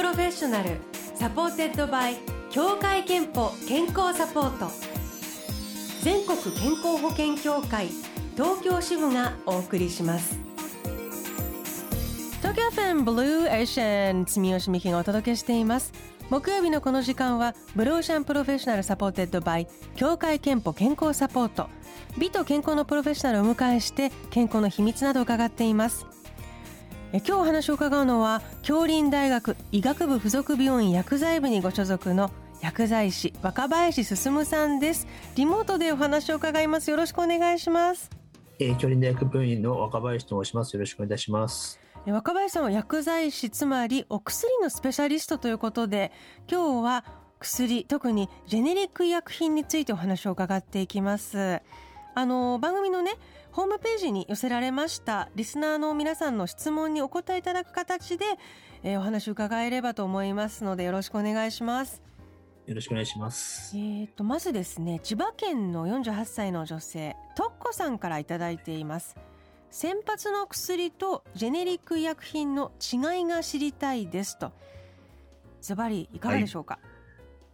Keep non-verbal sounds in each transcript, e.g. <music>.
Professional supported by 協会けんぽ健康サポート。全国健康保険協会東京支部がお送りします。東京 FM Blue Ocean 住吉美紀がお届けしています。木曜日のこの時間は Blue Ocean Professional supported by 協会けんぽ健康サポート。美と健康のプロフェッショナルをお迎えして健康の秘密などを伺っています。今日お話を伺うのは京林大学医学部附属病院薬剤部にご所属の薬剤師若林進さんです。リモートでお話を伺います。よろしくお願いします。えー、京林大学病院の若林と申します。よろしくお願いします。若林さんは薬剤師つまりお薬のスペシャリストということで今日は薬特にジェネリック医薬品についてお話を伺っていきます。あの番組のねホームページに寄せられました。リスナーの皆さんの質問にお答えいただく形で、えー、お話を伺えればと思いますのでよろしくお願いします。よろしくお願いします。えっ、とまずですね千葉県の48歳の女性とっこさんからいただいています。先発の薬とジェネリック医薬品の違いが知りたいですと。ズバリいかがでしょうか、はい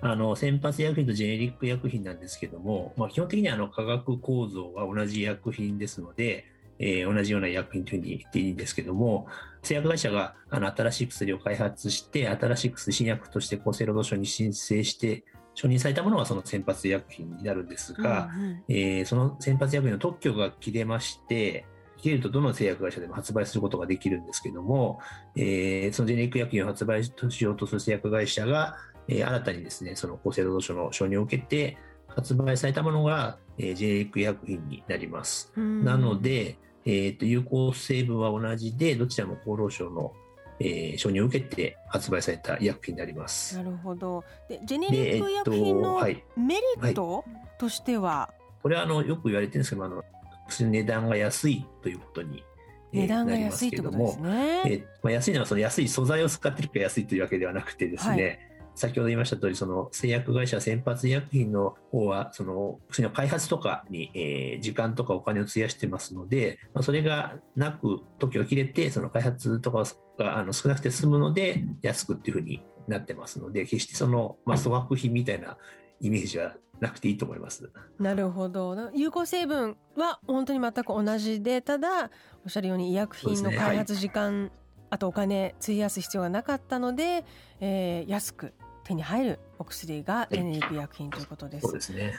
あの先発医薬品とジェネリック医薬品なんですけども、まあ、基本的にはあの化学構造は同じ医薬品ですので、えー、同じような医薬品というふうに言っていいんですけども、製薬会社があの新しい薬を開発して、新しい薬、新薬として厚生労働省に申請して、承認されたものがその先発医薬品になるんですが、うんうん、えー、その先発医薬品の特許が切れまして、切れるとどの製薬会社でも発売することができるんですけども、えー、そのジェネリック医薬品を発売しようとする製薬会社が、えー、新たにですね、その厚生労働省の承認を受けて、発売されたものが、えー、ジェネリック医薬品になります。なので、えーと、有効成分は同じで、どちらも厚労省の、えー、承認を受けて発売された医薬品になります。なるほど。で、ジェネリック医薬品のメリットとしては、はいはい、これはあのよく言われてるんですけど、あの値段が安いということに値段が安いということですね。えー、まあ、安いのはその安い素材を使ってるから安いというわけではなくてですね、はい先ほど言いました通り、その製薬会社先発医薬品の方は、その薬の開発とかに、えー、時間とかお金を費やしてますので、まあ、それがなく、時を切れて、その開発とかがあの少なくて済むので、安くっていうふうになってますので、決してその、まあ、粗悪品みたいなイメージはなくていいと思います。なるほど。有効成分は本当に全く同じで、ただ、おっしゃるように医薬品の開発時間、ねはい、あとお金費やす必要がなかったので、えー、安く手に入るお薬がジェネリック医薬品ということです。ですね。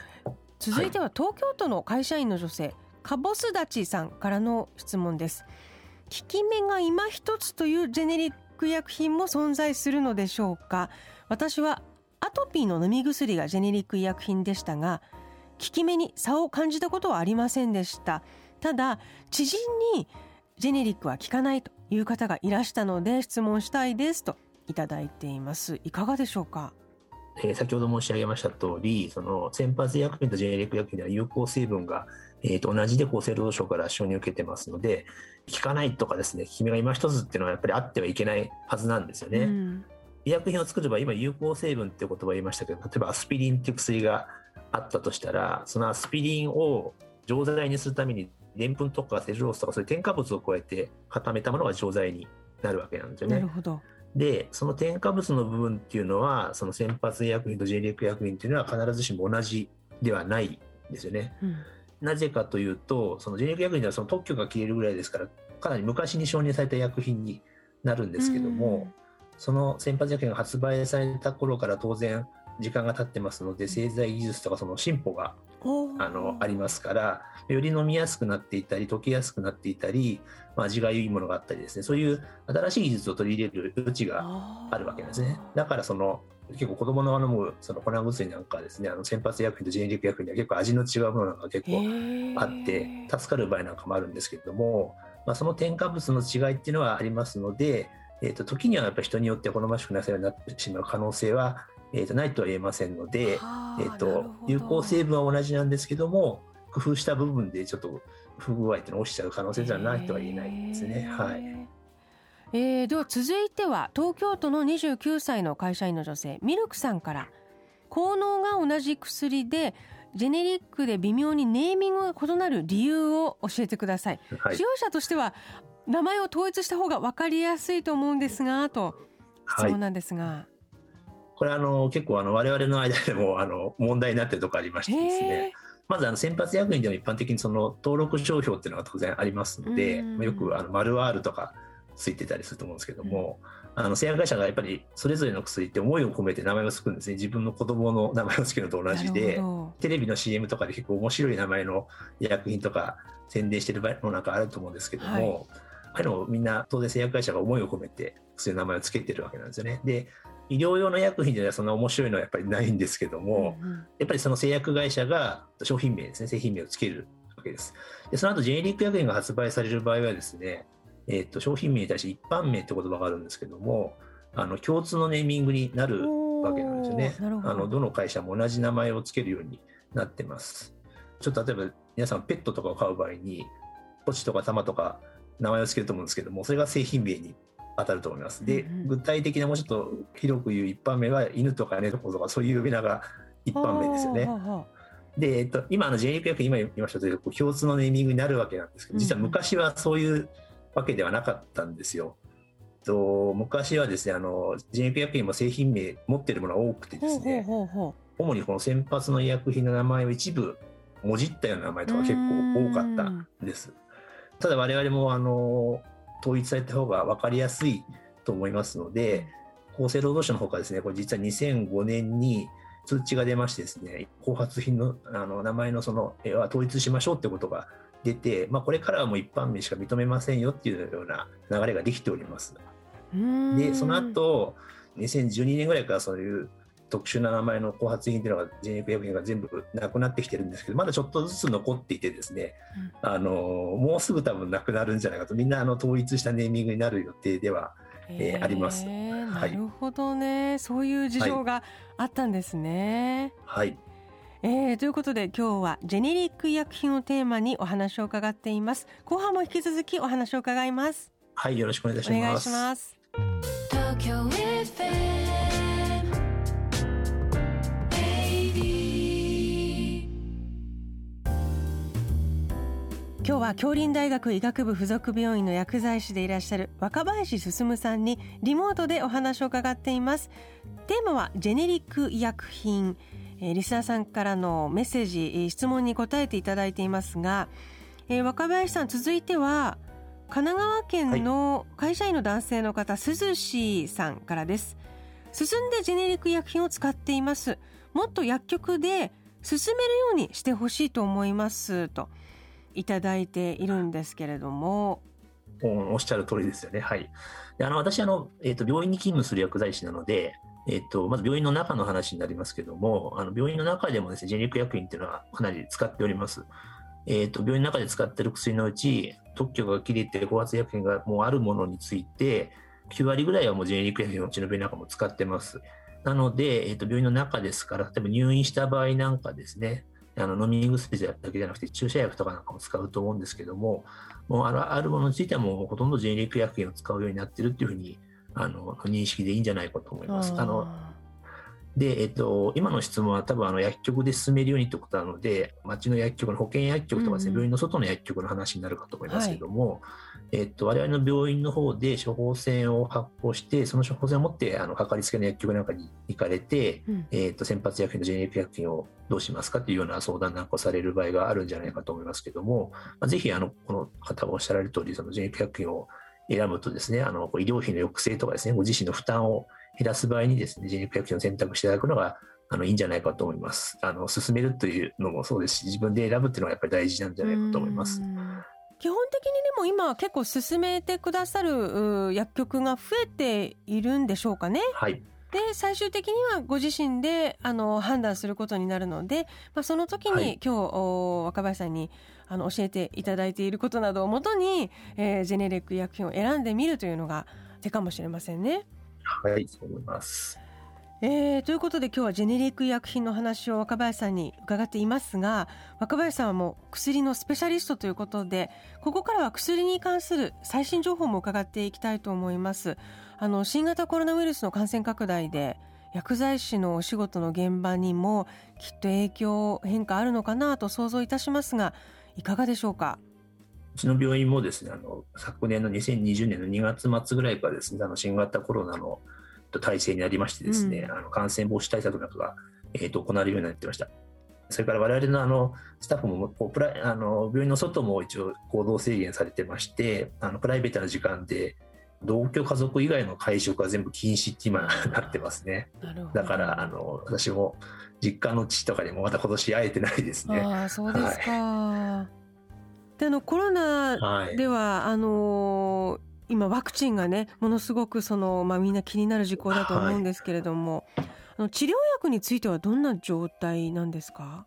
続いては東京都の会社員の女性、かぼすだちさんからの質問です。効き目が今一つというジェネリック医薬品も存在するのでしょうか？私はアトピーの飲み薬がジェネリック医薬品でしたが、効き目に差を感じたことはありませんでした。ただ知人にジェネリックは効かないという方がいらしたので質問したいですといただいています。いかがでしょうか？えー、先ほど申し上げました通り、その先発医薬品とジェネリック医薬品では有効成分が、えー、と同じで厚生労働省から承認を受けてますので、効かないとかですね、効き目が今一つっていうのはやっぱりあってはいけないはずなんですよね。うん、医薬品を作れば今有効成分っていう言葉を言いましたけど、例えばアスピリンっていう薬があったとしたら、そのアスピリンを錠剤にするためにでんぷんとかセルロースとかそういう添加物を加えて固めたものが錠剤になるわけなんですよね。なるほど。で、その添加物の部分っていうのは、その先発医薬品とジェネリック医薬品っていうのは必ずしも同じではないんですよね。うん、なぜかというと、そのジェネリック医薬品ではその特許が切れるぐらいですから、かなり昔に承認された医薬品になるんですけども、うん、その先発医薬品が発売された頃から当然時間が経ってますので、製剤技術とかその進歩があのありますから、より飲みやすくなっていたり、溶けやすくなっていたり、まあ、味がいいものがあったりですね、そういう新しい技術を取り入れる余地があるわけなんですね。だからその結構子供の飲むその粉薬なんかですね、あの先発薬品とジェネリック薬品では結構味の違うものが結構あって、助かる場合なんかもあるんですけれども、まあ、その添加物の違いっていうのはありますので、えー、と時にはやっぱり人によって好ましくなさようになってしまう可能性はえー、とないとは言えませんので、えー、と有効成分は同じなんですけども工夫した部分でちょっと不具合っていうのが落ちちゃう可能性じゃないとは言えないですね。はい。えー、では続いては東京都の29歳の会社員の女性ミルクさんから。効能が同じ薬でジェネリックで微妙にネーミングが異なる理由を教えてください、はい、使用者としては名前を統一した方が分かりやすいと思うんですがと。質問なんですが。はい、これあの結構あの我々の間でもあの問題になってるところありましてですね。まずあの先発役員でも一般的にその登録商標っていうのが当然ありますので、まあ、よくあの丸 R とかついてたりすると思うんですけども、うん、あの製薬会社がやっぱりそれぞれの薬って思いを込めて名前を付くんですね。自分の子供の名前を付けるのと同じでテレビの CM とかで結構面白い名前の医薬品とか宣伝してる場合もなんかあると思うんですけども、はい、ああいうのをみんな当然製薬会社が思いを込めて薬の名前を付けてるわけなんですよね。で医療用の薬品ではそんな面白いのはやっぱりないんですけども、うんうん、やっぱりその製薬会社が商品名ですね製品名を付けるわけです。でその後ジェネリック薬品が発売される場合はですねえーと、商品名に対して一般名って言葉があるんですけどもあの共通のネーミングになるわけなんですよね。あのどの会社も同じ名前を付けるようになってます。ちょっと例えば皆さんペットとかを飼う場合にポチとかタマとか名前を付けると思うんですけどもそれが製品名に当たると思いますで、具体的なもうちょっと広く言う一般名は犬とか猫とかそういう呼び名が一般名ですよね。で、えっと、今の J リーグ薬今言いましたとおり共通のネーミングになるわけなんですけど実は昔はそういうわけではなかったんですよ。と昔はですねあの人薬薬品も製品名持ってるものが多くてですね主にこの先発の医薬品の名前を一部もじったような名前とか結構多かったんです。ただ我々もあの統一された方が分かりやすいと思いますので厚生労働省の方からですねこれ実は2005年に通知が出ましてですね後発品のあの名前のその統一しましょうってことが出て、まあ、これからはもう一般名しか認めませんよっていうような流れができております。でその後2012年ぐらいからそういう特殊な名前の後発品っていうのが JNF 薬品が全部なくなってきてるんですけどまだちょっとずつ残っていてですね、うん、あのもうすぐ多分なくなるんじゃないかとみんなあの統一したネーミングになる予定では、えー、あります。なるほどね、そういう事情があったんですね。はい、えー、ということで今日はジェネリック医薬品をテーマにお話を伺っています。後半も引き続きお話を伺います。はいよろしくお願いします。お願いします今日は京林大学医学部附属病院の薬剤師でいらっしゃる若林進さんにリモートでお話を伺っています。テーマはジェネリック医薬品。えー、リスナーさんからのメッセージ質問に答えていただいていますが、えー、若林さん続いては神奈川県の会社員の男性の方、はい、鈴しさんからです。進んでジェネリック医薬品を使っています。もっと薬局で進めるようにしてほしいと思いますといただいているんですけれどもおっしゃる通りですよねはいであの私あの、えーと病院に勤務する薬剤師なのでえっと、まず病院の中の話になりますけども、あの病院の中でもですね、ジェネリック薬品っていうのはかなり使っております。えっと、病院の中で使っている薬のうち、特許が切れて高圧薬品がもうあるものについて、9割ぐらいはもうジェネリック薬品をうちの病院の中も使ってます。なので、えっと、病院の中ですから、例えば入院した場合なんかですね、あの飲み薬だけじゃなくて注射薬とかなんかも使うと思うんですけども、もうあるものについてはもうほとんどジェネリック薬品を使うようになってるっていうふうにあの認識でいいんじゃないかと思います。あので、えっと、今の質問は多分あの薬局で進めるようにってことなので、町の薬局の保健薬局とかですね、うん、病院の外の薬局の話になるかと思いますけども、はい、えっと、我々の病院の方で処方箋を発行して、その処方箋を持ってあのかかりつけの薬局なんかに行かれて、うん、えっと、先発薬品とジェネリック薬品をどうしますかというような相談なんかをされる場合があるんじゃないかと思いますけども、まあ、ぜひあのこの方がおっしゃられる通り、そのジェネリック薬品を選ぶとですね、あの医療費の抑制とかですね、ご自身の負担を減らす場合にですね、ジェネリック薬品を選択していただくのがあのいいんじゃないかと思います。あの進めるというのもそうですし、自分で選ぶっていうのはやっぱり大事なんじゃないかと思います。基本的にでも今結構進めてくださる薬局が増えているんでしょうかね。はい。で最終的にはご自身であの判断することになるので、まあ、その時に、はい、今日若林さんにあの教えていただいていることなどをもとに、えー、ジェネリック医薬品を選んでみるというのが手かもしれませんね。はいそう思いますえー、ということで今日はジェネリック医薬品の話を若林さんに伺っていますが若林さんはもう薬のスペシャリストということでここからは薬に関する最新情報も伺っていきたいと思います。あの新型コロナウイルスの感染拡大で薬剤師のお仕事の現場にもきっと影響変化あるのかなと想像いたしますがいかがでしょうか？うちの病院もですねあの昨年の2020年の2月末ぐらいからですねあの新型コロナのと、体制になりましてですね、うん、あの感染防止対策などが、えー、と行われるようになってました。それから我々のあのスタッフもこうプラあの病院の外も一応行動制限されてましてあのプライベートな時間で同居家族以外の会食は全部禁止って今なってますね。<laughs> だからあの私も実家の父とかにもまた今年会えてないですね。あそうですか。はい、であのコロナでは、はい、あの今ワクチンがねものすごくそのまあみんな気になる事項だと思うんですけれども、はい、あの治療薬についてはどんな状態なんですか？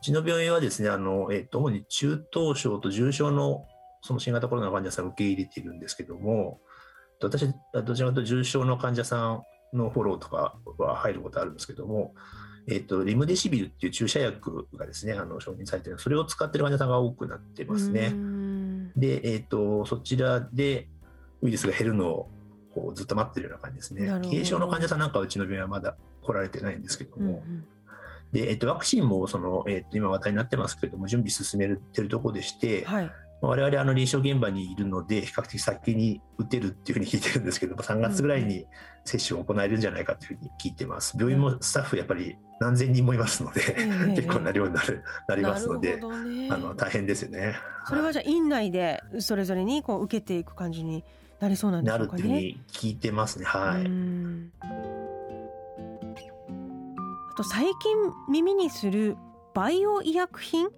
うちの病院はですねあのえっ、と主に中等症と重症のその新型コロナの患者さんを受け入れているんですけども、私、どちらかというと重症の患者さんのフォローとかは入ることあるんですけども、えっと、リムデシビルっていう注射薬がですね、あの承認されているそれを使っている患者さんが多くなってますね。で、えっと、そちらでウイルスが減るのをこうずっと待ってるような感じですね。軽症の患者さんなんかはうちの病院はまだ来られてないんですけども、うんうん。で、えっと、ワクチンもその、えっと、今話題になってますけれども、準備進めてるところでして、はい、我々あの臨床現場にいるので比較的先に打てるっていうふうに聞いてるんですけども3月ぐらいに接種を行えるんじゃないかというふうに聞いてます。病院もスタッフやっぱり何千人もいますので、結構な量になるなりますので、ね、あの大変ですよね。それはじゃあ院内でそれぞれにこう受けていく感じになりそうなんでしょうかね。なるっていうふうに聞いてますね。はい。あと最近耳にするバイオ医薬品？こ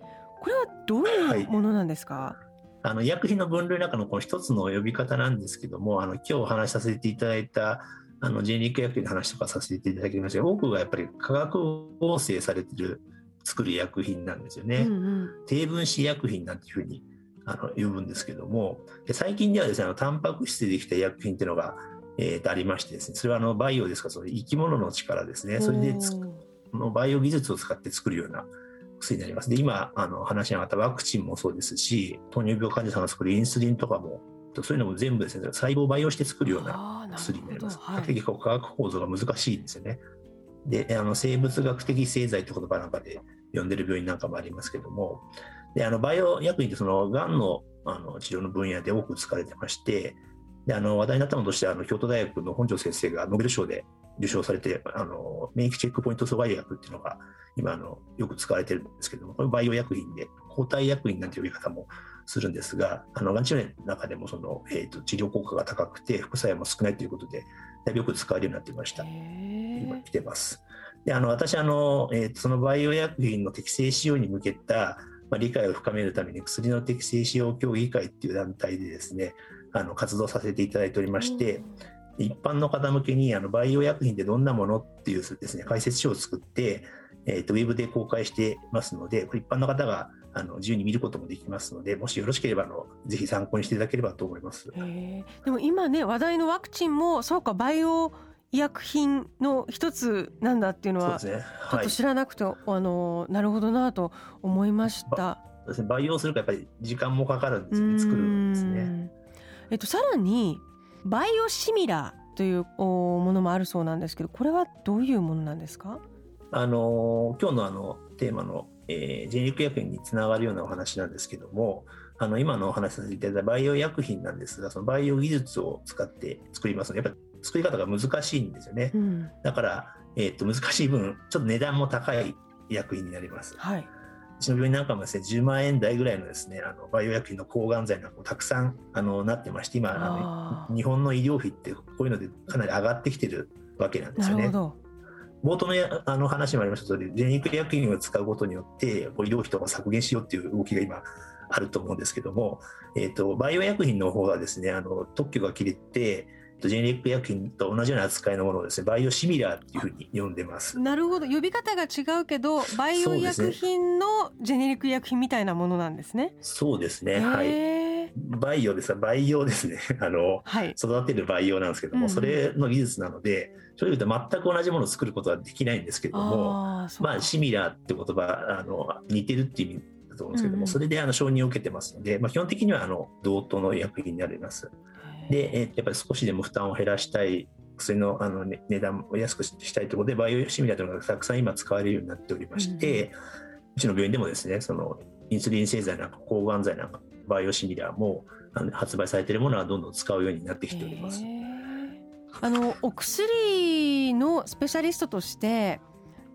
れはどういうものなんですか、はい。あの医薬品の分類の中のこの一つの呼び方なんですけども、あの今日お話しさせていただいたあの人肉薬品の話とかさせていただきましたが、多くがやっぱり化学合成されてる作る医薬品なんですよね。うんうん、低分子医薬品なんていうふうにあの呼ぶんですけども、最近ではですね、あのタンパク質でできた医薬品っていうのが、えー、とありましてですね、それはあのバイオですから、その生き物の力ですね、それでのバイオ技術を使って作るような薬になります。で、今、あの、話に上がったワクチンもそうですし、糖尿病患者さんが作るインスリンとかも、そういうのも全部ですね、細胞を培養して作るような薬になります。はい、結構化学構造が難しいんですよね。で、あの、生物学的製剤って言葉なんかで呼んでる病院なんかもありますけども、で、あの、バイオ薬品ってその、がんのあの治療の分野で多く使われてまして、であの話題になったのとしてあの京都大学の本庄先生がノーベル賞で受賞されてあの免疫チェックポイント阻害薬っていうのが今あのよく使われてるんですけどもこれバイオ薬品で抗体薬品なんて呼び方もするんですがあのがん治療の中でもその、えーと、治療効果が高くて副作用も少ないということでだいぶよく使われるようになっていました。今来てます。であの私あの、えーと、そのバイオ薬品の適正使用に向けた、まあ、理解を深めるために薬の適正使用協議会っていう団体でですねあの活動させていただいておりまして、一般の方向けにあのバイオ薬品ってどんなものっていうですね解説書を作って、えーと、ウェブで公開してますので、一般の方があの自由に見ることもできますので、もしよろしければあのぜひ参考にしていただければと思います。でも今ね話題のワクチンもそうかバイオ医薬品の一つなんだっていうのは、ね。はい、ちょっと知らなくて、あのなるほどなと思いました。培養するかやっぱり時間もかかるんですね。作るん。ですね。えっと、さらにバイオシミラーというものもあるそうなんですけどこれはどういうものなんですか？あの今日のあのテーマの、えー、ジェネリック薬品につながるようなお話なんですけどもあの今のお話しさせていただいたバイオ薬品なんですがそのバイオ技術を使って作ります。のでやっぱり作り方が難しいんですよね、うん、だから、えー、っと難しい分ちょっと値段も高い薬品になります。はい。うちの病院なんかもですね、10万円台ぐらいのですね、あのバイオ薬品の抗がん剤なんかもたくさんあのなってまして、今あの、日本の医療費ってこういうのでかなり上がってきてるわけなんですよね。冒頭のやあの話もありました通り、ジェネリック薬品を使うことによって、こう医療費とか削減しようっていう動きが今あると思うんですけども、えーと、バイオ薬品の方はですね、あの特許が切れて、ジェネリック薬品と同じような扱いのものをですね、バイオシミラーっていうふうに呼んでます。なるほど、呼び方が違うけど、バイオ薬品のジェネリック薬品みたいなものなんですね。そうですね。はい。バイオです培養ですね。<laughs> あの、はい、育てる培養なんですけども、うん、それの技術なので、正直言うと全く同じものを作ることはできないんですけども、あまあ、シミラーって言葉、あの、似てるっていう意味だと思うんですけども、うん、それであの承認を受けてますので、まあ、基本的にはあの同等の薬品になります。で、えー、やっぱり少しでも負担を減らしたい薬のあの、ね、値段を安くしたいということでバイオシミラーというのがたくさん今使われるようになっておりまして、うん、うちの病院でもですねそのインスリン製剤なんか抗がん剤なんかバイオシミラーもあの発売されているものはどんどん使うようになってきております。あのお薬のスペシャリストとして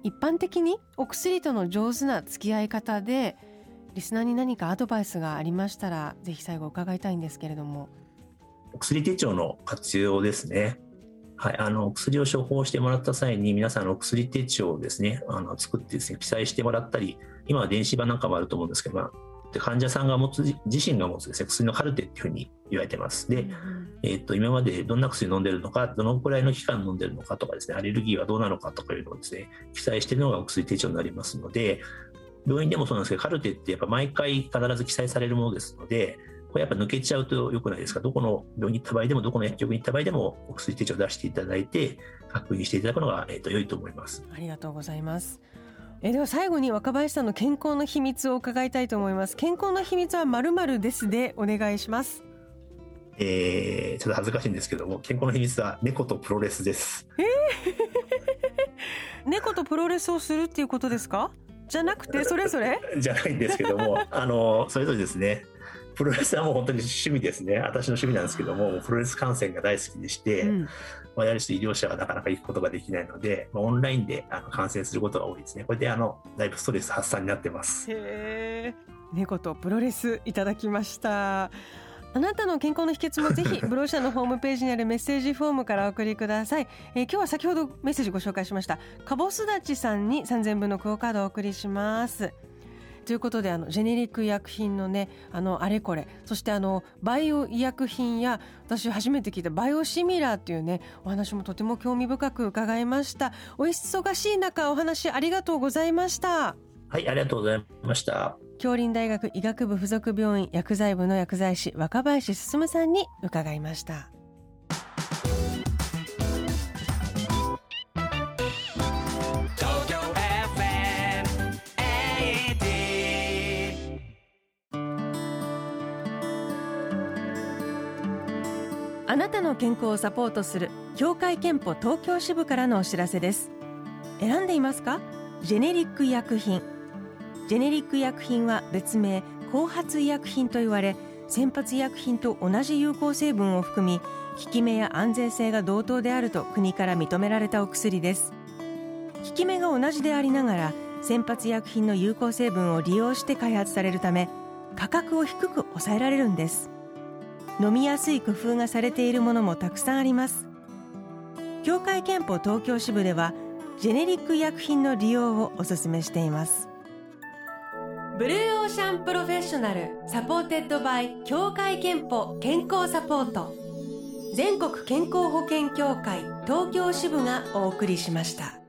一般的にお薬との上手な付き合い方でリスナーに何かアドバイスがありましたらぜひ最後伺いたいんですけれどもお薬手帳の活用ですねはい、あの薬を処方してもらった際に皆さんの薬手帳をですねあの作ってですね記載してもらったり今は電子版なんかもあると思うんですけど、まあ、患者さんが持つ自身が持つですね薬のカルテっていうふうに言われてます。で、うん、えー、と今までどんな薬飲んでるのかどのくらいの期間飲んでるのかとかですねアレルギーはどうなのかとかいうのをですね記載しているのがお薬手帳になりますので病院でもそうなんですけどカルテってやっぱ毎回必ず記載されるものですのでこれやっぱ抜けちゃうと良くないですか？どこの病院に行った場合でもどこの薬局に行った場合でもお薬手帳を出していただいて確認していただくのが、えー、と良いと思います。ありがとうございます。えでは最後に若林さんの健康の秘密を伺いたいと思います。健康の秘密はまるまるですでお願いします。えー、ちょっと恥ずかしいんですけども健康の秘密は猫とプロレスです。えー、猫とプロレスをするっていうことですか？じゃなくてそれぞれ？<laughs> じゃないんですけどもあのそれぞれですねプロレスはもう本当に趣味ですね。私の趣味なんですけどもプロレス観戦が大好きでして、うん、まあ、やる人医療者はなかなか行くことができないので、まあ、オンラインであの観戦することが多いですね。これであのだいぶストレス発散になってます。へ猫とプロレスいただきました。あなたの健康の秘訣も <laughs> ぜひブローシャのホームページにあるメッセージフォームからお送りください、えー、今日は先ほどメッセージご紹介しました。かぼすだちさんに3000分のクオカードをお送りしますということであのジェネリック医薬品のねあのあれこれ。そしてあのバイオ医薬品や私初めて聞いたバイオシミラーっていうねお話もとても興味深く伺いました。お忙しい中お話ありがとうございました。はいありがとうございました。京林大学医学部附属病院薬剤部の薬剤師若林進さんに伺いましたあなたの健康をサポートする協会憲法東京支部からのお知らせです。選んでいますか？ジェネリック医薬品。ジェネリック医薬品は別名後発医薬品と言われ先発医薬品と同じ有効成分を含み効き目や安全性が同等であると国から認められたお薬です。効き目が同じでありながら先発医薬品の有効成分を利用して開発されるため価格を低く抑えられるんです。飲みやすい工夫がされているものもたくさんあります。協会けんぽ東京支部ではジェネリック医薬品の利用をお勧めしています。 Blue Ocean Professional supported by 協会けんぽ健康サポート。全国健康保険協会東京支部がお送りしました。